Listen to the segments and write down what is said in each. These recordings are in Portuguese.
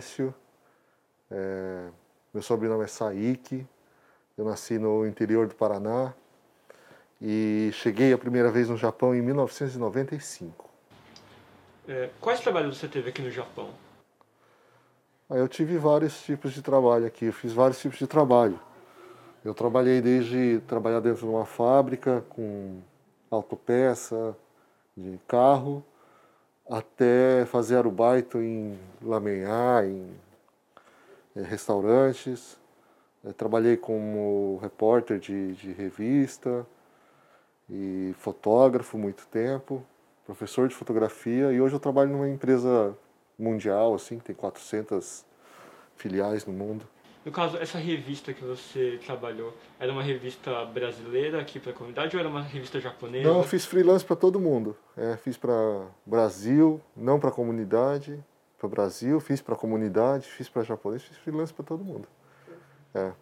Décio, é, meu sobrenome é Saik, eu nasci no interior do Paraná e cheguei a primeira vez no Japão em 1995. É, quais trabalhos você teve aqui no Japão? Ah, eu tive vários tipos de trabalho aqui, eu fiz vários tipos de trabalho. Eu trabalhei desde trabalhar dentro de uma fábrica com autopeça de carro, até fazer arubaito em lamenhar, em eh, restaurantes. Eu trabalhei como repórter de, de revista e fotógrafo muito tempo, professor de fotografia e hoje eu trabalho numa empresa mundial, assim, tem 400 filiais no mundo. No caso, essa revista que você trabalhou, era uma revista brasileira aqui para a comunidade ou era uma revista japonesa? Não, eu fiz freelance para todo mundo. É, fiz para Brasil, não para a comunidade, para Brasil, fiz para a comunidade, fiz para japonês, fiz freelance para todo mundo. É.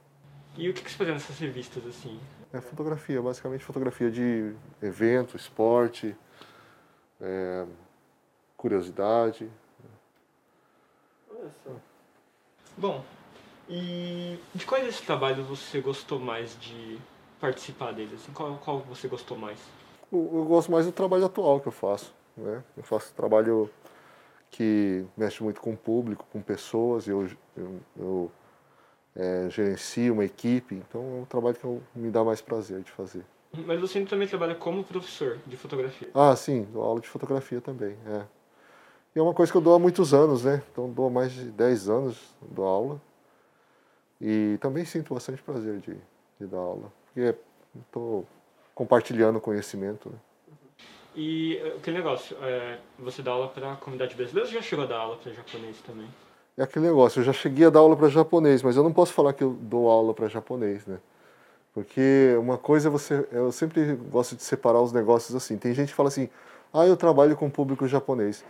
E o que, que você fazia nessas revistas assim? É fotografia, basicamente fotografia de evento, esporte, é, curiosidade. Olha só. Bom, e de quais desses trabalhos você gostou mais de participar deles? Assim, qual, qual você gostou mais? Eu, eu, gosto mais do trabalho atual que eu faço. Né? Eu faço trabalho que mexe muito com o público, com pessoas. Eu, eu, eu é, gerencio uma equipe, então é um trabalho que eu, me dá mais prazer de fazer. Mas você também trabalha como professor de fotografia? Ah, sim, dou aula de fotografia também. É. E é uma coisa que eu dou há muitos anos, né? Então dou há mais de 10 anos, dou aula. E também sinto bastante prazer de, de dar aula, porque estou compartilhando conhecimento. Né? E eh, aquele negócio, é, você dá aula para a comunidade brasileira ou já chegou a dar aula para japonês também? É aquele negócio, eu já cheguei a dar aula para japonês, mas eu não posso falar que eu dou aula para japonês, né? Porque uma coisa é você. Eu sempre gosto de separar os negócios assim. Tem gente que fala assim, ah, eu trabalho com público japonês.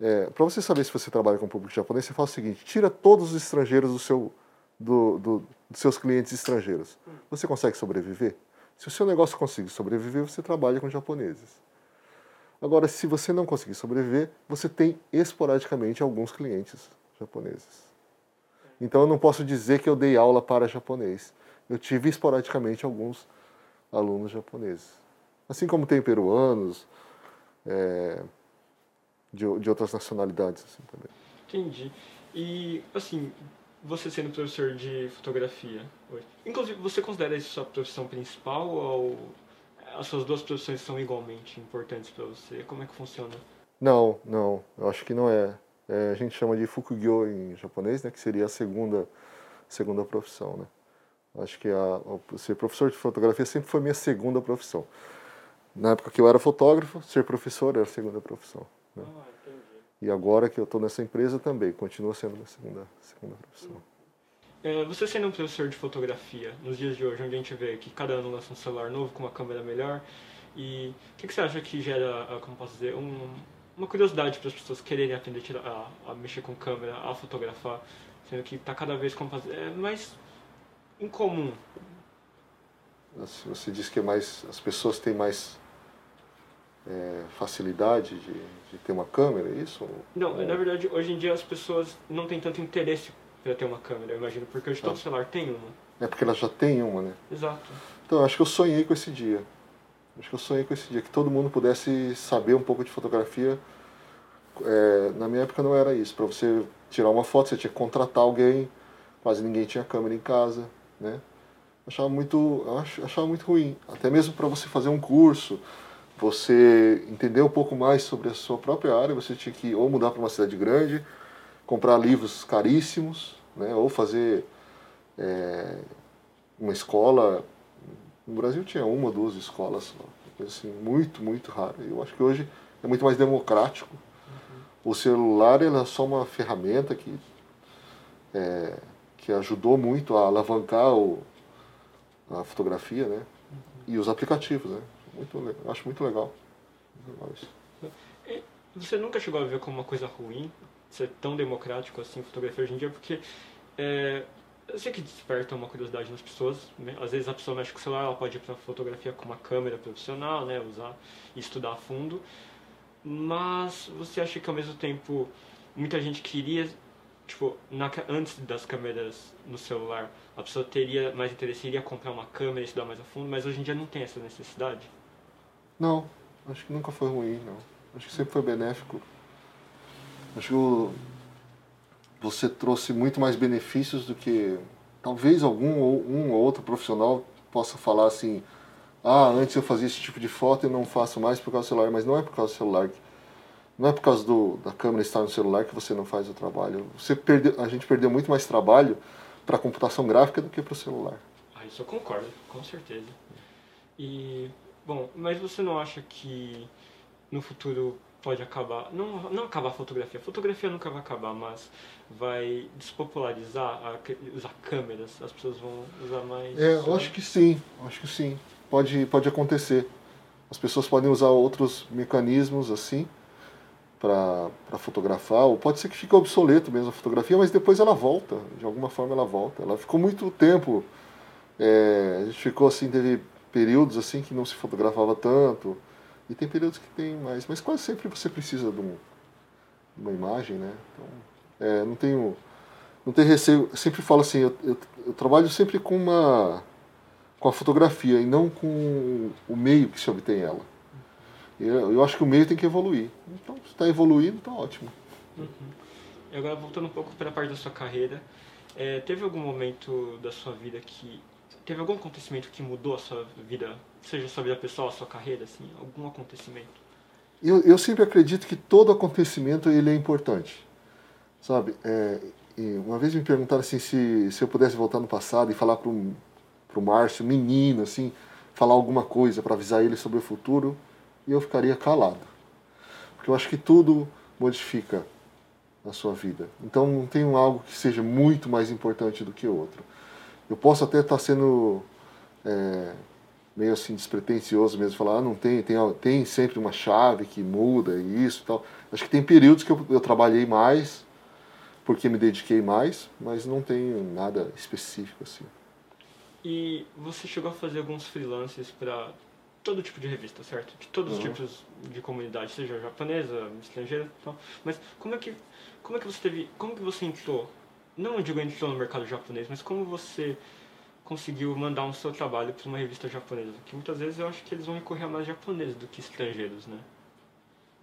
É, para você saber se você trabalha com público japonês, você faz o seguinte: tira todos os estrangeiros do seu do, do, dos seus clientes estrangeiros. Você consegue sobreviver? Se o seu negócio conseguir sobreviver, você trabalha com japoneses. Agora, se você não conseguir sobreviver, você tem esporadicamente alguns clientes japoneses. Então, eu não posso dizer que eu dei aula para japonês. Eu tive esporadicamente alguns alunos japoneses. Assim como tem peruanos, é, de, de outras nacionalidades assim, também. Entendi. E, assim, você sendo professor de fotografia hoje. Inclusive, você considera isso sua profissão principal ou as suas duas profissões são igualmente importantes para você? Como é que funciona? Não, não. Eu acho que não é. é a gente chama de fukugyo em japonês, né, que seria a segunda segunda profissão, né? Acho que a, ser professor de fotografia sempre foi minha segunda profissão. Na época que eu era fotógrafo, ser professor era a segunda profissão. Né? Ah. E agora que eu estou nessa empresa também, continua sendo minha segunda, segunda profissão. É, você sendo um professor de fotografia, nos dias de hoje, onde a gente vê que cada ano lança um celular novo com uma câmera melhor, e o que, que, você acha que gera, ah, como posso dizer, um, uma curiosidade para as pessoas quererem aprender a, a, a, mexer com câmera, a fotografar, sendo que está cada vez como fazer, é mais incomum. Você diz que é mais, as pessoas têm mais é, facilidade de, de, ter uma câmera, é isso? Não, na verdade, hoje em dia as pessoas não têm tanto interesse para ter uma câmera, eu imagino, porque hoje todo ah. celular tem uma. É porque ela já tem uma, né? Exato. Então, acho que eu sonhei com esse dia. Acho que eu sonhei com esse dia, que todo mundo pudesse saber um pouco de fotografia. É, na minha época não era isso. Para você tirar uma foto, você tinha que contratar alguém. Quase ninguém tinha câmera em casa, né? Achava muito, achava muito ruim. Até mesmo para você fazer um curso, você entender um pouco mais sobre a sua própria área, você tinha que ou mudar para uma cidade grande, comprar livros caríssimos, né, ou fazer é, uma escola. No Brasil tinha uma ou duas escolas, coisa assim, muito, muito rara. Eu acho que hoje é muito mais democrático. Uhum. O celular é só uma ferramenta que, é, que ajudou muito a alavancar o, a fotografia, né? Uhum. E os aplicativos, né? Muito acho muito legal. Você nunca chegou a ver como uma coisa ruim ser tão democrático assim fotografia hoje em dia, porque é, eu sei que desperta uma curiosidade nas pessoas. Né? Às vezes a pessoa mexe com o celular, ela pode ir para fotografia com uma câmera profissional, né? usar e estudar a fundo. Mas você acha que ao mesmo tempo muita gente queria tipo, na, antes das câmeras no celular, a pessoa teria mais interesse, iria comprar uma câmera e estudar mais a fundo, mas hoje em dia não tem essa necessidade? Não, acho que nunca foi ruim, não. Acho que sempre foi benéfico. Acho que você trouxe muito mais benefícios do que talvez algum ou um ou outro profissional possa falar assim, ah, antes eu fazia esse tipo de foto e não faço mais por causa do celular, mas não é por causa do celular. Não é por causa do, da câmera estar no celular que você não faz o trabalho. Você perdeu, a gente perdeu muito mais trabalho para a computação gráfica do que para o celular. Ah, isso eu concordo, com certeza. E, bom, mas você não acha que no futuro pode acabar, não, não acabar a fotografia, a fotografia nunca vai acabar, mas vai despopularizar a, usar câmeras, as pessoas vão usar mais... É, eu acho que sim, acho que sim, pode, pode acontecer. As pessoas podem usar outros mecanismos assim, para fotografar, ou pode ser que fique obsoleto mesmo a fotografia, mas depois ela volta, de alguma forma ela volta. Ela ficou muito tempo, é, a gente ficou assim, teve períodos assim que não se fotografava tanto, e tem períodos que tem mais, mas quase sempre você precisa de, um, de uma imagem, né? Então, é, não tenho, não tenho receio, eu sempre falo assim, eu, eu, eu trabalho sempre com uma com a fotografia e não com o meio que se obtém ela. Eu, eu acho que o meio tem que evoluir. Então, se está evoluindo, está ótimo. Uhum. E agora, voltando um pouco para a parte da sua carreira, é, teve algum momento da sua vida que. Teve algum acontecimento que mudou a sua vida, seja a sua vida pessoal, a sua carreira, assim? Algum acontecimento? Eu, eu sempre acredito que todo acontecimento ele é importante. Sabe? É, uma vez me perguntaram assim, se, se eu pudesse voltar no passado e falar para o Márcio, menino, assim, falar alguma coisa para avisar ele sobre o futuro, e eu ficaria calado. Porque eu acho que tudo modifica a sua vida. Então não tem algo que seja muito mais importante do que outro. Eu posso até estar sendo é, meio assim despretensioso mesmo, falar, ah, não tem, tem, tem sempre uma chave que muda e isso e tal. Acho que tem períodos que eu, eu trabalhei mais, porque me dediquei mais, mas não tem nada específico assim. E você chegou a fazer alguns freelances para todo tipo de revista, certo? De todos uhum. os tipos de comunidade, seja japonesa, estrangeira, tal. Mas como é que como é que você teve, como que você entrou? Não digo entrou no mercado japonês, mas como você conseguiu mandar um seu trabalho para uma revista japonesa? Que muitas vezes eu acho que eles vão recorrer a mais japoneses do que estrangeiros, né?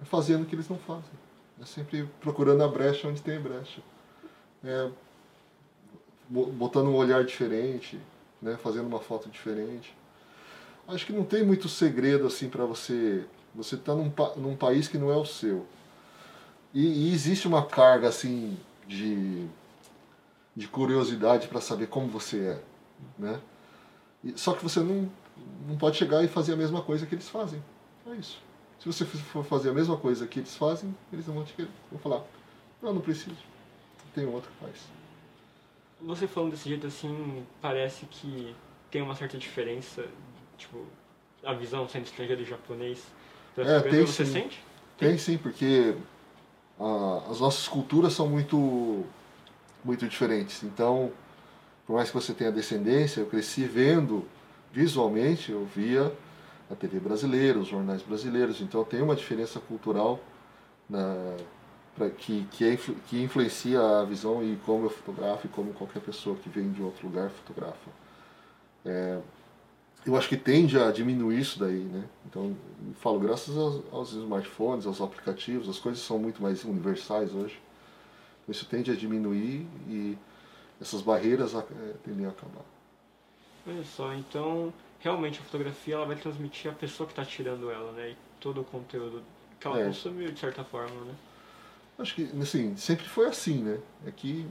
É fazendo o que eles não fazem. É sempre procurando a brecha onde tem brecha. É, botando um olhar diferente, né? fazendo uma foto diferente acho que não tem muito segredo assim para você. Você está num, num país que não é o seu. E, e existe uma carga assim de, de curiosidade para saber como você é, né? E, só que você não, não pode chegar e fazer a mesma coisa que eles fazem. É isso. Se você for fazer a mesma coisa que eles fazem, eles vão te querer. Vão falar, não, não preciso. Tem outro que faz. Você falando desse jeito assim, parece que tem uma certa diferença tipo, a visão sendo estrangeiro e japonês? É, tem você sim. sente? Tem, tem sim, porque ah, as nossas culturas são muito, muito diferentes. Então, por mais que você tenha descendência, eu cresci vendo visualmente, eu via a TV brasileira, os jornais brasileiros, então tem uma diferença cultural na, pra, que, que, é, que influencia a visão e como eu fotografo e como qualquer pessoa que vem de outro lugar fotografa. É, eu acho que tende a diminuir isso daí, né? Então, falo, graças aos, aos, smartphones, aos aplicativos, as coisas são muito mais universais hoje. Isso tende a diminuir e essas barreiras é, tendem a acabar. Olha só, então realmente a fotografia ela vai transmitir a pessoa que está tirando ela, né? E todo o conteúdo que ela é. consumiu de certa forma, né? Acho que, assim, sempre foi assim, né? É que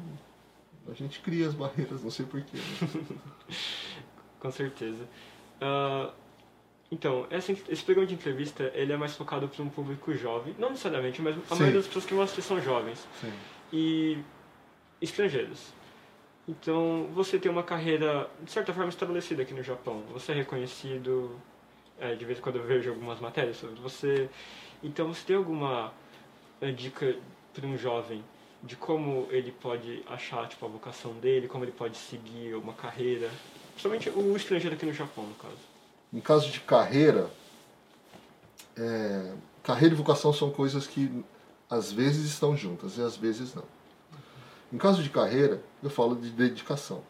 a gente cria as barreiras, não sei porquê. Né? Com certeza. Uh, então, essa, esse programa de entrevista ele é mais focado para um público jovem, não necessariamente, mas a Sim. maioria das pessoas que vão assistir são jovens Sim. E estrangeiros. Então, você tem uma carreira, de certa forma, estabelecida aqui no Japão. Você é reconhecido, é, de vez em quando eu vejo algumas matérias sobre você. Então, você tem alguma é, dica para um jovem de como ele pode achar tipo, a vocação dele, como ele pode seguir uma carreira Principalmente o estrangeiro aqui no Japão, no caso. Em caso de carreira, é, carreira e vocação são coisas que às vezes estão juntas e às vezes não. Em caso de carreira, eu falo de dedicação.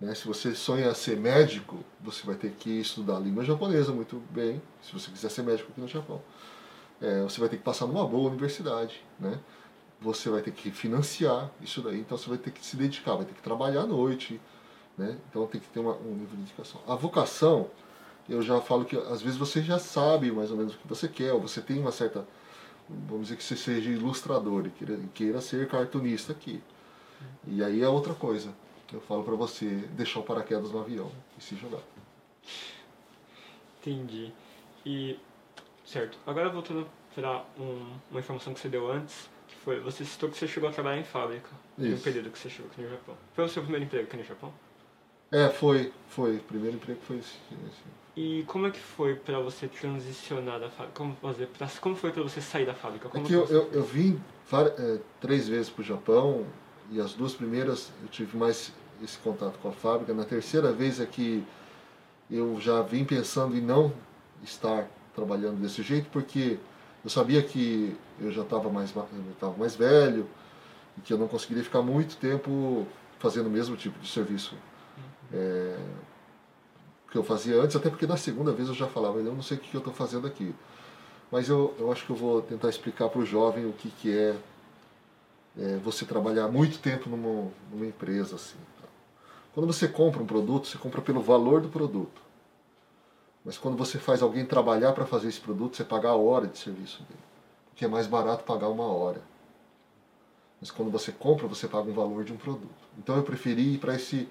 Né? Se você sonha ser médico, você vai ter que estudar a língua japonesa muito bem, se você quiser ser médico aqui no Japão. É, você vai ter que passar numa boa universidade, né? Você vai ter que financiar isso daí, então você vai ter que se dedicar, vai ter que trabalhar à noite, né? Então tem que ter uma, um nível de dedicação. A vocação, eu já falo que às vezes você já sabe mais ou menos o que você quer, ou você tem uma certa, vamos dizer que você seja ilustrador e queira, queira ser cartunista aqui. E aí é outra coisa. Eu falo para você deixar o paraquedas no avião e se jogar. Entendi. E, certo, agora voltando para um, uma informação que você deu antes, que foi, você citou que você chegou a trabalhar em fábrica, Isso. no período que você chegou aqui no Japão. Foi o seu primeiro emprego aqui no Japão? É, foi, foi. O primeiro emprego foi esse. E como é que foi para você transicionar da fábrica? Como, fazer, pra, como foi para você sair da fábrica? Como é que eu, eu, eu, vim é, três vezes para o Japão e as duas primeiras eu tive mais esse contato com a fábrica. Na terceira vez é que eu já vim pensando em não estar trabalhando desse jeito, porque eu sabia que eu já estava mais, eu mais velho e que eu não conseguiria ficar muito tempo fazendo o mesmo tipo de serviço é, que eu fazia antes, até porque na segunda vez eu já falava, eu não sei o que eu estou fazendo aqui. Mas eu, eu acho que eu vou tentar explicar para o jovem o que, que é, é, você trabalhar muito tempo numa, numa empresa. Assim, tá? Quando você compra um produto, você compra pelo valor do produto. Mas quando você faz alguém trabalhar para fazer esse produto, você paga a hora de serviço dele. Porque é mais barato pagar uma hora. Mas quando você compra, você paga um valor de um produto. Então eu preferi ir para esse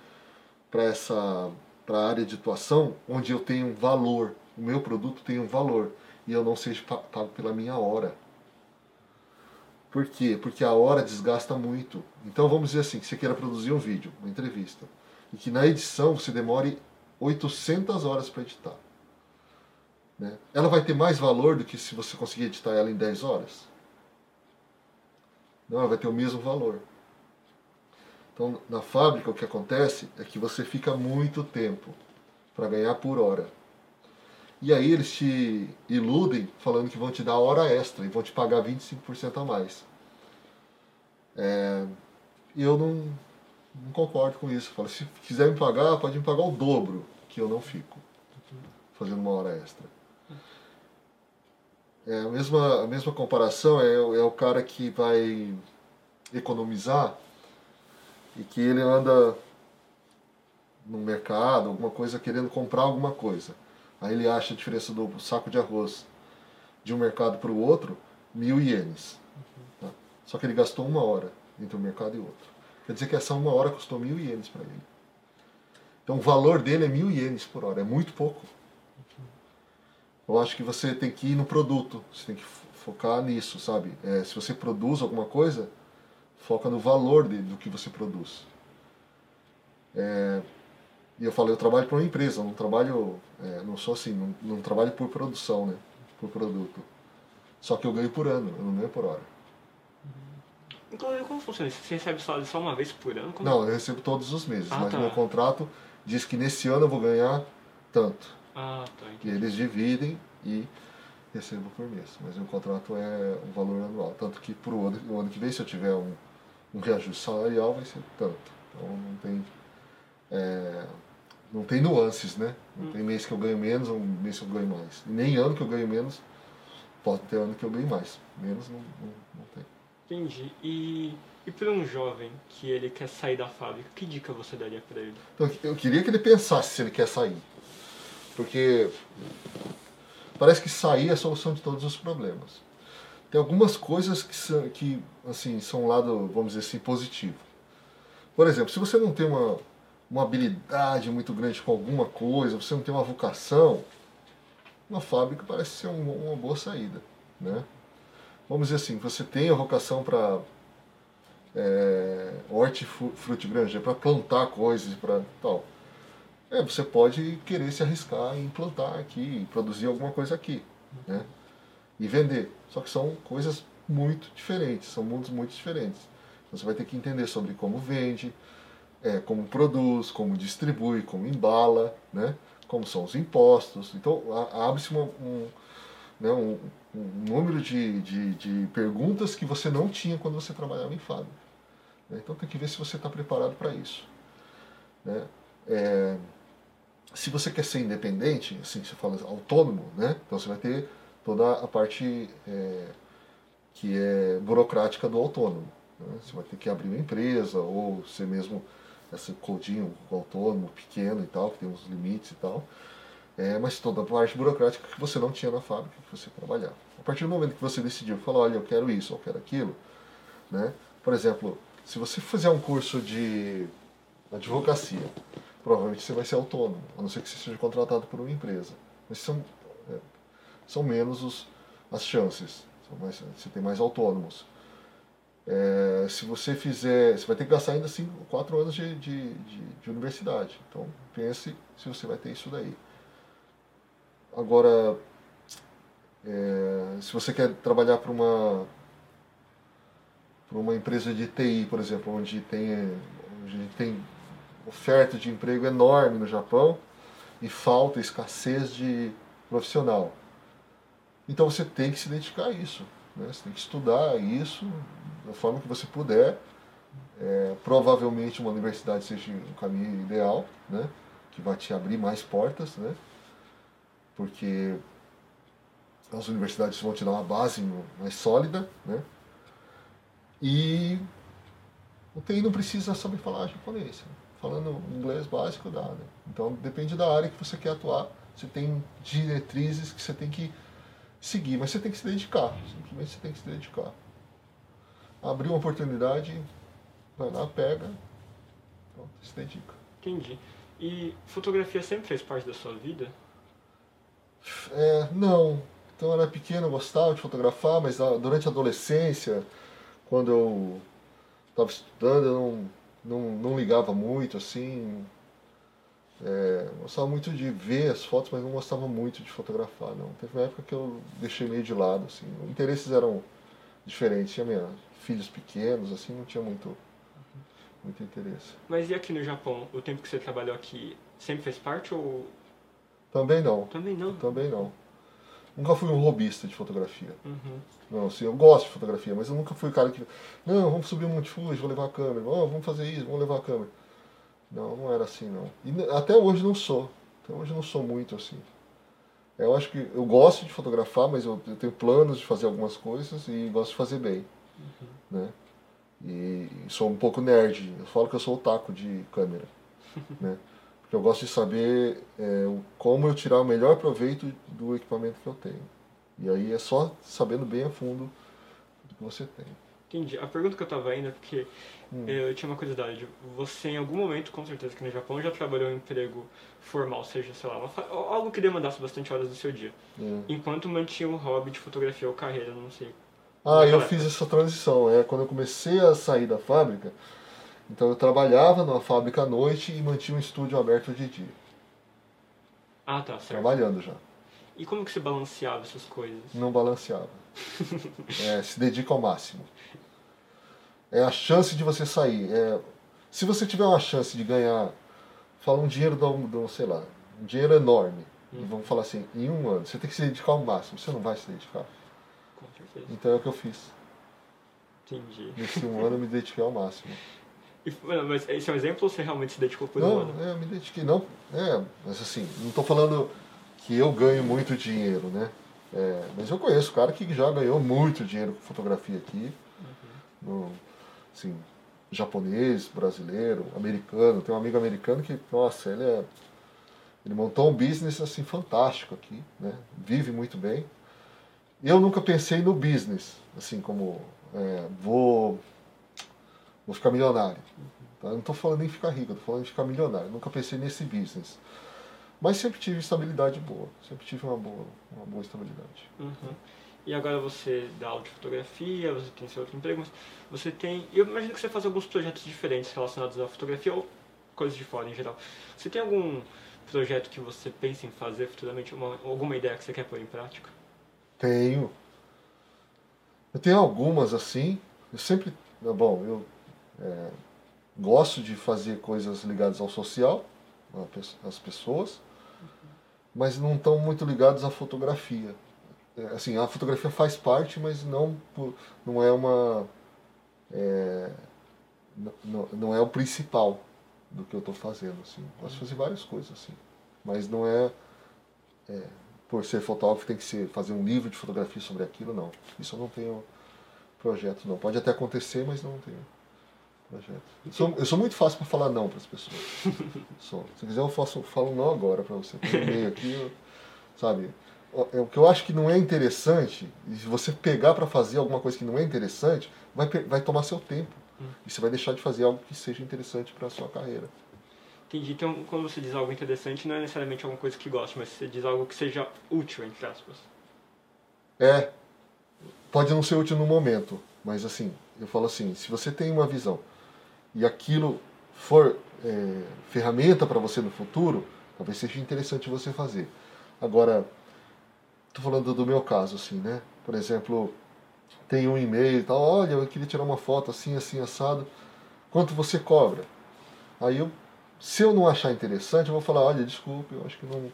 para essa para a área de atuação onde eu tenho um valor, o meu produto tem um valor e eu não seja pago pela minha hora. Por quê? Porque a hora desgasta muito. Então vamos dizer assim, que você queira produzir um vídeo, uma entrevista, e que na edição você demore 800 horas para editar. Né? Ela vai ter mais valor do que se você conseguir editar ela em 10 horas? Não, ela vai ter o mesmo valor. Então, na fábrica, o que acontece é que você fica muito tempo para ganhar por hora. E aí eles te iludem falando que vão te dar hora extra e vão te pagar 25% a mais. É, eu não, não concordo com isso. Falo, se quiser me pagar, pode me pagar o dobro, que eu não fico fazendo uma hora extra. É, a, mesma, a mesma comparação é, é o cara que vai economizar e que ele anda no mercado, alguma coisa, querendo comprar alguma coisa. Aí ele acha a diferença do saco de arroz de um mercado para o outro, mil ienes. Tá? Só que ele gastou uma hora entre um mercado e outro. Quer dizer que essa uma hora custou mil ienes para ele. Então o valor dele é mil ienes por hora, é muito pouco. Eu acho que você tem que ir no produto, você tem que focar nisso, sabe? É, se você produz alguma coisa, foca no valor de, do que você produz. É, e eu falei, eu trabalho para uma empresa, não trabalho, é, não sou assim, não, não, trabalho por produção, né, por produto. Só que eu ganho por ano, eu não ganho por hora. Inclusive, como funciona isso? Você recebe salário só uma vez por ano? Como... Não, eu recebo todos os meses, ah, mas tá. meu contrato diz que nesse ano eu vou ganhar tanto. Ah, tá. E eles dividem e recebo por mês. Mas meu contrato é um valor anual. Tanto que para o ano, ano que vem, se eu tiver um, um reajuste salarial vai ser tanto. Então não tem, é, não tem nuances, né? Não hum. tem mês que eu ganho menos ou mês que eu ganho mais. E nem ano que eu ganho menos, pode ter ano que eu ganho mais. Menos não, não, não tem. Entendi. E, e para um jovem que ele quer sair da fábrica, que dica você daria para ele? Então, eu queria que ele pensasse se ele quer sair. Porque parece que sair é a solução de todos os problemas tem algumas coisas que são, que, assim, são um lado, vamos dizer assim, positivo. Por exemplo, se você não tem uma, uma habilidade muito grande com alguma coisa, você não tem uma vocação, uma fábrica parece ser um, uma boa saída. Né? Vamos dizer assim, você tem a vocação para é, hortifruti para plantar coisas, para tal. É, você pode querer se arriscar em plantar aqui, produzir alguma coisa aqui. Né? E vender. Só que são coisas muito diferentes, são mundos muito diferentes. Você vai ter que entender sobre como vende, é, como produz, como distribui, como embala, né? como são os impostos. Então abre-se um, né, um, um, número de, de, de, perguntas que você não tinha quando você trabalhava em fábrica. Né? Então tem que ver se você está preparado para isso. Né? É, se você quer ser independente, assim, você fala autônomo, né? então você vai ter toda a parte é, que é burocrática do autônomo. Né? Você vai ter que abrir uma empresa, ou ser mesmo esse codinho autônomo, pequeno e tal, que tem uns limites e tal. É, mas toda a parte burocrática que você não tinha na fábrica que você trabalhava. A partir do momento que você decidiu, falou, olha, eu quero isso, eu quero aquilo, né? Por exemplo, se você fizer um curso de advocacia, provavelmente você vai ser autônomo, a não ser que você seja contratado por uma empresa. Mas são, são menos os, as chances, mais, você tem mais autônomos. É, se você fizer, você vai ter que gastar ainda assim quatro anos de, de, de, de universidade. Então pense se você vai ter isso daí. Agora, é, se você quer trabalhar para uma para uma empresa de TI, por exemplo, onde tem, onde tem oferta de emprego enorme no Japão e falta escassez de profissional. Então você tem que se dedicar a isso. Né? Você tem que estudar isso da forma que você puder. É, provavelmente uma universidade seja o caminho ideal, né? que vai te abrir mais portas. Né? porque as universidades vão te dar uma base mais sólida, né? E o TI não precisa saber falar japonês. Né? Falando inglês básico dá, né? Então depende da área que você quer atuar. Você tem diretrizes que você tem que seguir, mas você tem que se dedicar. Simplesmente você tem que se dedicar. Abrir uma oportunidade, vai lá, pega, pronto, se dedica. Entendi. E fotografia sempre fez parte da sua vida? É, não. Então eu era pequeno, eu gostava de fotografar, mas durante a adolescência, quando eu estava estudando, eu não, não, não ligava muito, assim. É, gostava muito de ver as fotos, mas não gostava muito de fotografar, não. Teve uma época que eu deixei meio de lado, assim. Os interesses eram diferentes. Tinha minha, filhos pequenos, assim, não tinha muito, muito interesse. Mas e aqui no Japão, o tempo que você trabalhou aqui, sempre fez parte ou também não. Também não? Também não. Nunca fui um robista de fotografia. Uhum. Não, assim, eu gosto de fotografia, mas eu nunca fui o cara que. Não, vamos subir um Monte Fuji, vou levar a câmera. Oh, vamos fazer isso, vamos levar a câmera. Não, não era assim, não. E até hoje não sou. Até hoje não sou muito assim. Eu acho que eu gosto de fotografar, mas eu, eu tenho planos de fazer algumas coisas e gosto de fazer bem. Uhum. Né? E, e sou um pouco nerd. Eu falo que eu sou o taco de câmera. né? Porque eu gosto de saber é, como eu tirar o melhor proveito do equipamento que eu tenho. E aí é só sabendo bem a fundo do que você tem. Entendi. A pergunta que eu estava indo é porque hum. eu tinha uma curiosidade. Você, em algum momento, com certeza que no Japão, já trabalhou em um emprego formal, seja, sei lá, uma, algo que demandasse bastante horas do seu dia. Hum. Enquanto mantinha um hobby de fotografia ou carreira, não sei. Ah, eu fiz essa transição. É, quando eu comecei a sair da fábrica, então eu trabalhava numa fábrica à noite e mantinha um estúdio aberto de dia. Ah, tá, certo. Trabalhando já. E como que você balanceava essas coisas? Não balanceava. é, se dedica ao máximo. É a chance de você sair. É, se você tiver uma chance de ganhar, fala um dinheiro, do, sei lá, um dinheiro enorme, hum. e vamos falar assim, em um ano, você tem que se dedicar ao máximo. Você não vai se dedicar. Com certeza. Então é o que eu fiz. Entendi. Nesse um ano eu me dediquei ao máximo. Mas esse é um exemplo ou você realmente se dedicou por não, um ano? Não, é, eu me dediquei, não. É, mas assim, não estou falando que eu ganho muito dinheiro, né? É, mas eu conheço cara que já ganhou muito dinheiro com fotografia aqui. Uhum. No, assim, japonês, brasileiro, americano. Tem um amigo americano que, nossa, ele é. Ele montou um business assim fantástico aqui, né? Vive muito bem. Eu nunca pensei no business, assim como é, vou vou ficar milionário. Tá? Eu não estou falando em ficar rico, estou falando em ficar milionário. Nunca pensei nesse business. Mas sempre tive estabilidade boa, sempre tive uma boa, uma boa estabilidade. Uhum. E agora você dá aula de fotografia, você tem seu outro emprego, mas você tem. Eu imagino que você faz alguns projetos diferentes relacionados à fotografia ou coisas de fora em geral. Você tem algum projeto que você pensa em fazer futuramente, uma, alguma ideia que você quer pôr em prática? Tenho. Eu tenho algumas assim. Eu sempre. Bom, eu é, gosto de fazer coisas ligadas ao social, às pessoas, mas não estão muito ligados à fotografia. É, assim, a fotografia faz parte, mas não, não é uma. É, não, não é o principal do que eu estou fazendo. Assim. Posso fazer várias coisas, assim. Mas não é, é, por ser fotógrafo tem que ser, fazer um livro de fotografia sobre aquilo, não. Isso eu não tenho projeto, não. Pode até acontecer, mas não tenho projeto. Eu sou, eu sou muito fácil para falar não para as pessoas. Sou. Se quiser eu faço, falo não agora para você. Tem meio aqui, eu, sabe? É, o que eu acho que não é interessante, e se você pegar para fazer alguma coisa que não é interessante, vai, vai tomar seu tempo. Hum. E você vai deixar de fazer algo que seja interessante para sua carreira. Entendi. Então, quando você diz algo interessante, não é necessariamente alguma coisa que goste, mas você diz algo que seja útil, entre aspas. É. Pode não ser útil no momento, mas assim, eu falo assim, se você tem uma visão e aquilo for é, ferramenta para você no futuro, talvez seja interessante você fazer. Agora, estou falando do meu caso, assim, né? Por exemplo, tem um e-mail e tal, olha, eu queria tirar uma foto assim, assim, assado, quanto você cobra? Aí eu, se eu não achar interessante, eu vou falar, olha, desculpe, eu acho que não,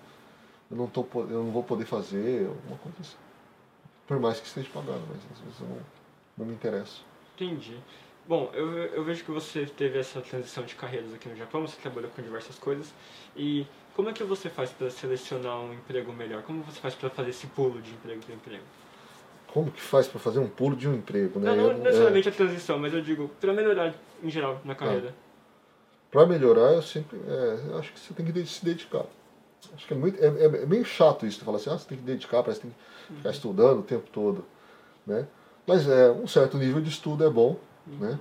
eu não, tô, eu não vou poder fazer, alguma coisa assim. Por mais que esteja pagando, mas às vezes eu não, não me interesso. Entendi. Bom, eu, eu vejo que você teve essa transição de carreiras aqui no Japão, você trabalhou com diversas coisas, e como é que você faz para selecionar um emprego melhor? Como você faz para fazer esse pulo de emprego para emprego? como que faz para fazer um pulo de um emprego, né? Não, não necessariamente é... a transição, mas eu digo para melhorar em geral na carreira. É. Para melhorar, eu sempre, é, eu acho que você tem que se dedicar. Acho que é muito, é, é, é meio chato isso, de falar assim, ah, você tem que dedicar, parece que tem que ficar uhum. estudando o tempo todo, né? Mas é um certo nível de estudo é bom, uhum. né?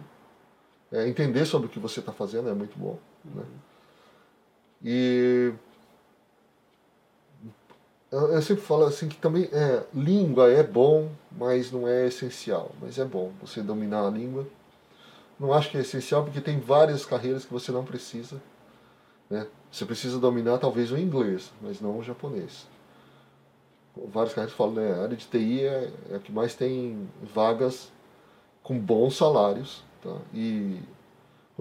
É, entender sobre o que você está fazendo é muito bom, né? uhum. né? E eu sempre falo assim que também é, língua é bom, mas não é essencial. Mas é bom você dominar a língua. Não acho que é essencial porque tem várias carreiras que você não precisa. Né? Você precisa dominar talvez o inglês, mas não o japonês. Várias carreiras falam, né? A área de TI é, é a que mais tem vagas com bons salários. Tá? E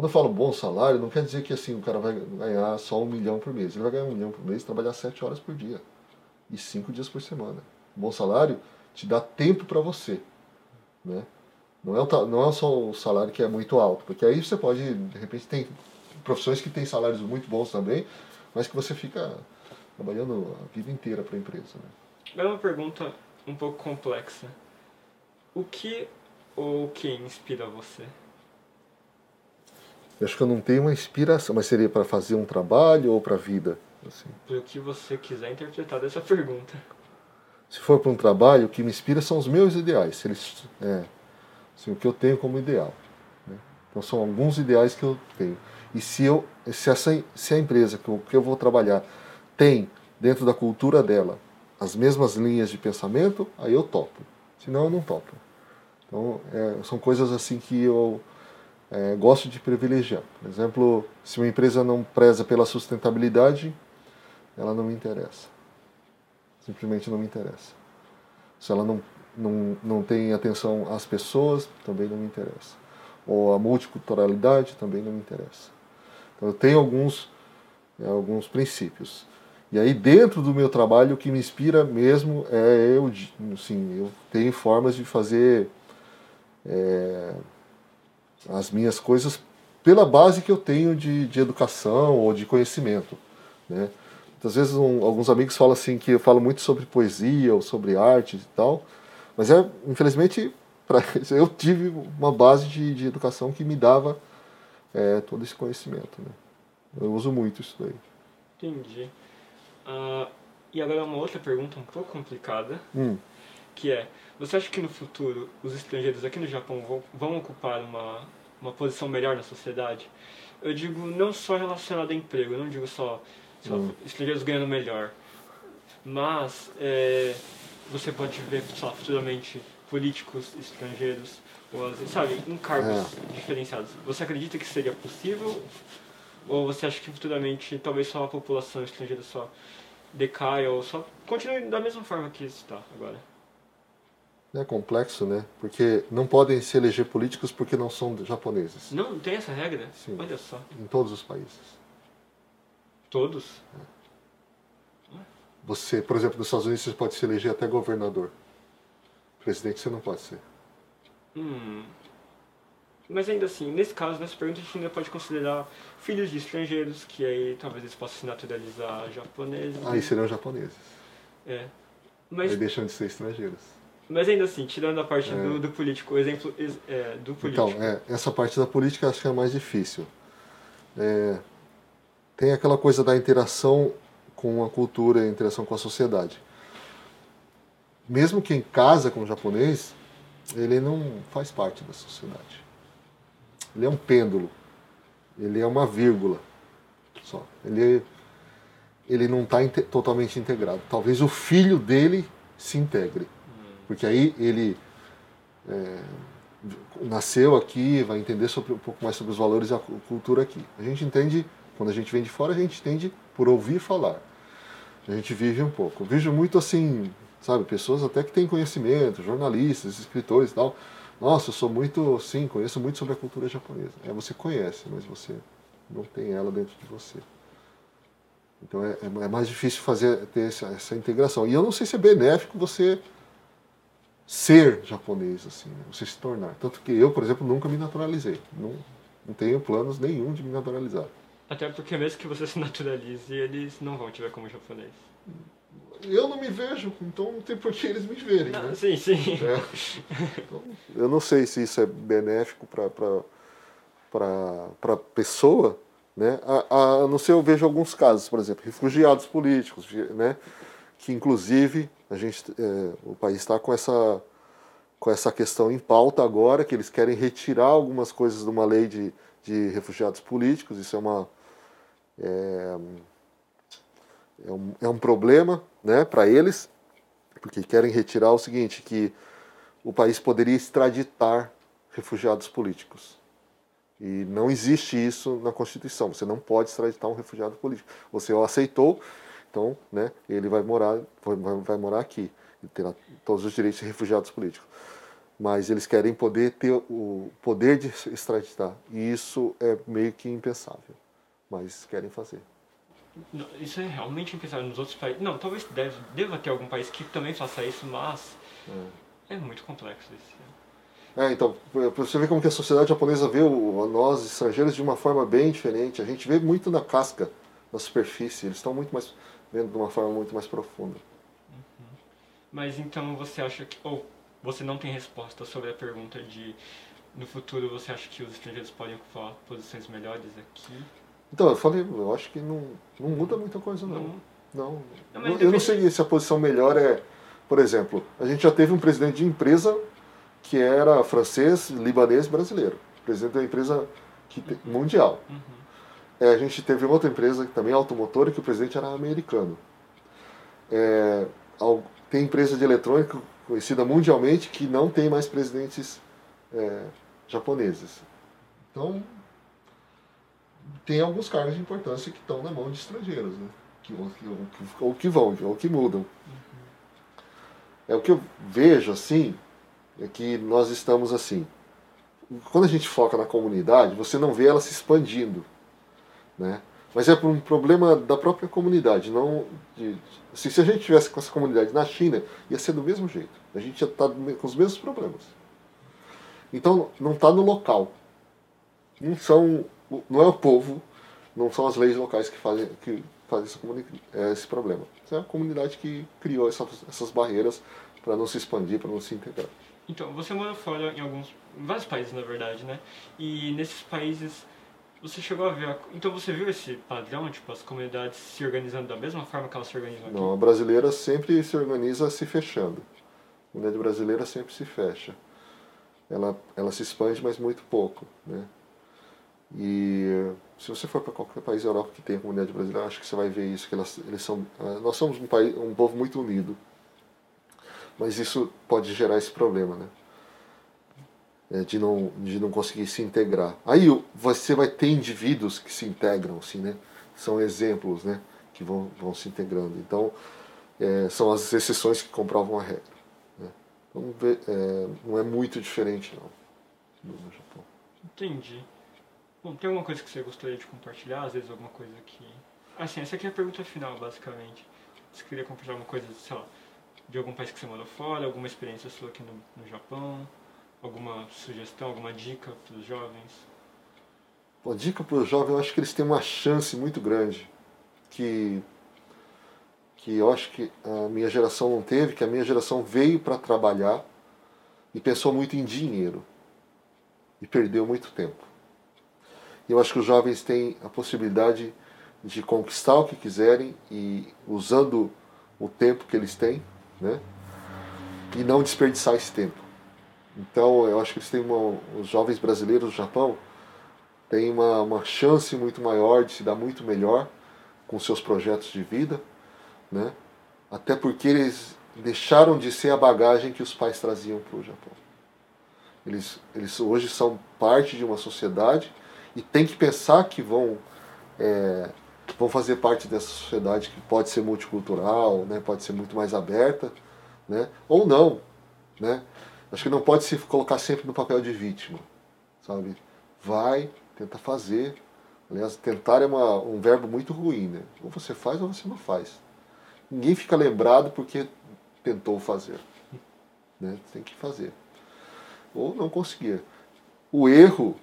quando eu falo bom salário, não quer dizer que assim o cara vai ganhar só um milhão por mês. Ele vai ganhar um milhão por mês trabalhar sete horas por dia e cinco dias por semana. Bom salário te dá tempo para você. Né? Não, é o, não é só o salário que é muito alto, porque aí você pode, de repente, tem profissões que têm salários muito bons também, mas que você fica trabalhando a vida inteira para a empresa. Né? É uma pergunta um pouco complexa. O que ou quem inspira você? Eu acho que eu não tenho uma inspiração, mas seria para fazer um trabalho ou para a vida? Assim. Pelo que você quiser interpretar dessa pergunta. Se for para um trabalho, o que me inspira são os meus ideais. Eles, é, assim, o que eu tenho como ideal. Né? Então são alguns ideais que eu tenho. E se, eu, se, essa, se a empresa que eu, que eu vou trabalhar tem, dentro da cultura dela, as mesmas linhas de pensamento, aí eu topo. Senão eu não topo. Então é, são coisas assim que eu é, gosto de privilegiar. Por exemplo, se uma empresa não preza pela sustentabilidade, ela não me interessa. Simplesmente não me interessa. Se ela não, não, não tem atenção às pessoas, também não me interessa. Ou a multiculturalidade, também não me interessa. Então eu tenho alguns, é, alguns princípios. E aí dentro do meu trabalho o que me inspira mesmo é eu, assim, eu tenho formas de fazer é, as minhas coisas pela base que eu tenho de, de educação ou de conhecimento. Né? Às vezes um, alguns amigos falam assim que eu falo muito sobre poesia ou sobre arte e tal, mas é infelizmente pra, eu tive uma base de, de educação que me dava é, todo esse conhecimento. Né? Eu uso muito isso daí. Entendi. Uh, e agora uma outra pergunta um pouco complicada, hum. Que é, você acha que no futuro os estrangeiros aqui no Japão vão, vão ocupar uma, uma posição melhor na sociedade? Eu digo não só relacionado a emprego, eu não digo só só hum. estrangeiros ganhando melhor. Mas é, você pode ver só futuramente políticos estrangeiros, ou, sabe, em cargos é. diferenciados. Você acredita que seria possível? Ou você acha que futuramente talvez só a população estrangeira só decaia ou só continue da mesma forma que está agora? É complexo, né? Porque não podem se eleger políticos porque não são japoneses. Não, tem essa regra? Sim. Olha só. Em todos os países. Todos? Você, por exemplo, nos Estados Unidos você pode se eleger até governador. Presidente você não pode ser. Hum. Mas ainda assim, nesse caso, nessa pergunta, a gente ainda pode considerar filhos de estrangeiros, que aí talvez eles possam se naturalizar japoneses. Aí seriam japoneses. É. Mas, Aí deixam de ser estrangeiros. Mas ainda assim, tirando a parte É. do, do político, o exemplo ex- é, do político. Então, é, essa parte da política acho que é a mais difícil. É, tem aquela coisa da interação com a cultura, a interação com a sociedade. Mesmo quem casa com o japonês, ele não faz parte da sociedade. Ele é um pêndulo. Ele é uma vírgula só. Ele, ele não está totalmente integrado. Talvez o filho dele se integre. Porque aí ele é, nasceu aqui, vai entender sobre, um pouco mais sobre os valores e a cu- cultura aqui. A gente entende, quando a gente vem de fora, a gente entende por ouvir falar. A gente vive um pouco. Eu vejo muito assim, sabe, pessoas até que têm conhecimento, jornalistas, escritores e tal. Nossa, eu sou muito, sim, conheço muito sobre a cultura japonesa. É, você conhece, mas você não tem ela dentro de você. Então é, é mais difícil fazer ter essa, essa integração. E eu não sei se é benéfico você ser japonês, assim, né? você se tornar. Tanto que eu, por exemplo, nunca me naturalizei. Não, não tenho planos nenhum de me naturalizar. Até porque mesmo que você se naturalize, eles não vão te ver como japonês. Eu não me vejo, então não tem por que eles me verem. Não, né? sim, sim. É. Então, eu não sei se isso é benéfico para a pessoa, né? A, a não ser eu vejo alguns casos, por exemplo, refugiados políticos, né? Que inclusive a gente, é, o país está com essa, com essa questão em pauta agora, que eles querem retirar algumas coisas de uma lei de, de refugiados políticos, isso é uma... É, é um, é um problema né, para eles, porque querem retirar o seguinte, que o país poderia extraditar refugiados políticos. E não existe isso na Constituição. Você não pode extraditar um refugiado político. Você o aceitou, então né, ele vai morar, vai, vai morar aqui. E terá todos os direitos de refugiados políticos. Mas eles querem poder ter o poder de extraditar. E isso é meio que impensável. Mas querem fazer. Isso é realmente impensável nos outros países. Não, talvez deve, deva ter algum país que também faça isso, mas é, muito complexo isso. É, então, para você ver como que a sociedade japonesa vê o, nós, estrangeiros, de uma forma bem diferente. A gente vê muito na casca, na superfície. Eles estão muito mais vendo de uma forma muito mais profunda. Mas então você acha que. Ou você não tem resposta sobre a pergunta de. No futuro você acha que os estrangeiros podem ocupar posições melhores aqui? Então, eu falei, eu acho que não, não muda muita coisa, não. Não. Não. Não, eu não sei se a posição melhor é. Por exemplo, a gente já teve um presidente de empresa que era francês, libanês brasileiro. Presidente da empresa que te- mundial. Uhum. É, a gente teve outra empresa também automotora que o presidente era americano. É, tem empresa de eletrônica conhecida mundialmente que não tem mais presidentes é, japoneses. Então, tem alguns cargos de importância que estão na mão de estrangeiros, né? que, ou, que, ou que- ou que vão, ou que mudam. É o que eu vejo assim, é que nós estamos assim. Quando a gente foca na comunidade, você não vê ela se expandindo, né? Mas é por um problema da própria comunidade, não de, assim, se a gente tivesse com essa comunidade na China, ia ser do mesmo jeito. A gente ia estar com os mesmos problemas. Então não está no local. Não são, não é o povo, não são as leis locais que fazem que fazem esse, é, esse problema. É a comunidade que criou essas, essas barreiras para não se expandir, para não se integrar. Então, você mora fora em alguns. em vários países, na verdade, né? E nesses países você chegou a ver. a- então você viu esse padrão, tipo, as comunidades se organizando da mesma forma que elas se organizam aqui? Não, a brasileira sempre se organiza se fechando. A comunidade brasileira sempre se fecha. Ela, ela se expande, mas muito pouco. Né? E se você for para qualquer país da Europa que tem comunidade brasileira, acho que você vai ver isso. Que elas, eles são, ah, nós somos um, país, um povo muito unido. Mas isso pode gerar esse problema, né? É, de, não, de não conseguir se integrar. Aí você vai ter indivíduos que se integram, assim, né? São exemplos, né? Que vão, vão se integrando. Então, é, são as exceções que comprovam a regra. Né? Então, é, não é muito diferente, não, no Japão. Entendi. Bom, tem alguma coisa que você gostaria de compartilhar? Às vezes alguma coisa que. Assim, essa aqui é a pergunta final, basicamente. Você queria compartilhar alguma coisa, sei lá, de algum país que você morou fora, alguma experiência sua aqui no, no Japão? Alguma sugestão, alguma dica para os jovens? Uma dica para os jovens, eu acho que eles têm uma chance muito grande que que eu acho que a minha geração não teve, que a minha geração veio para trabalhar e pensou muito em dinheiro e perdeu muito tempo. Eu acho que os jovens têm a possibilidade de conquistar o que quiserem e usando o tempo que eles têm, né? E não desperdiçar esse tempo. Então, eu acho que eles têm uma, os jovens brasileiros do Japão têm uma, uma chance muito maior de se dar muito melhor com seus projetos de vida né? Até porque eles deixaram de ser a bagagem que os pais traziam para o Japão. Eles, eles hoje são parte de uma sociedade e tem que pensar que vão, é, vão fazer parte dessa sociedade que pode ser multicultural, né? pode ser muito mais aberta, né? ou não. Né? Acho que não pode se colocar sempre no papel de vítima. Sabe? Vai, tenta fazer. Aliás, tentar é uma, um verbo muito ruim. Né? Ou você faz ou você não faz. Ninguém fica lembrado porque tentou fazer. Né? Tem que fazer. Ou não conseguir. O erro,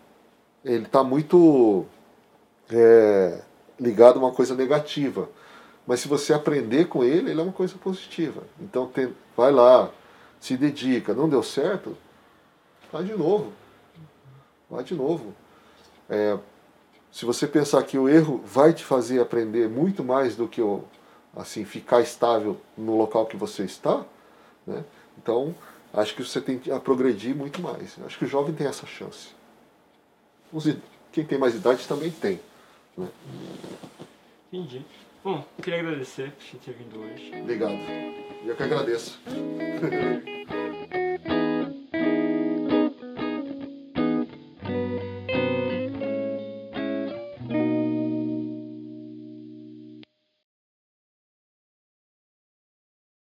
ele está muito é, ligado a uma coisa negativa. Mas se você aprender com ele, ele é uma coisa positiva. Então tem, vai lá, se dedica. Não deu certo? Vai de novo. Vai de novo. É, se você pensar que o erro vai te fazer aprender muito mais do que o, assim ficar estável no local que você está, né? Então, acho que você tem a progredir muito mais. Acho que o jovem tem essa chance. Quem tem mais idade também tem. Né? Entendi. Bom, queria agradecer por você ter vindo hoje. Obrigado. Eu que agradeço.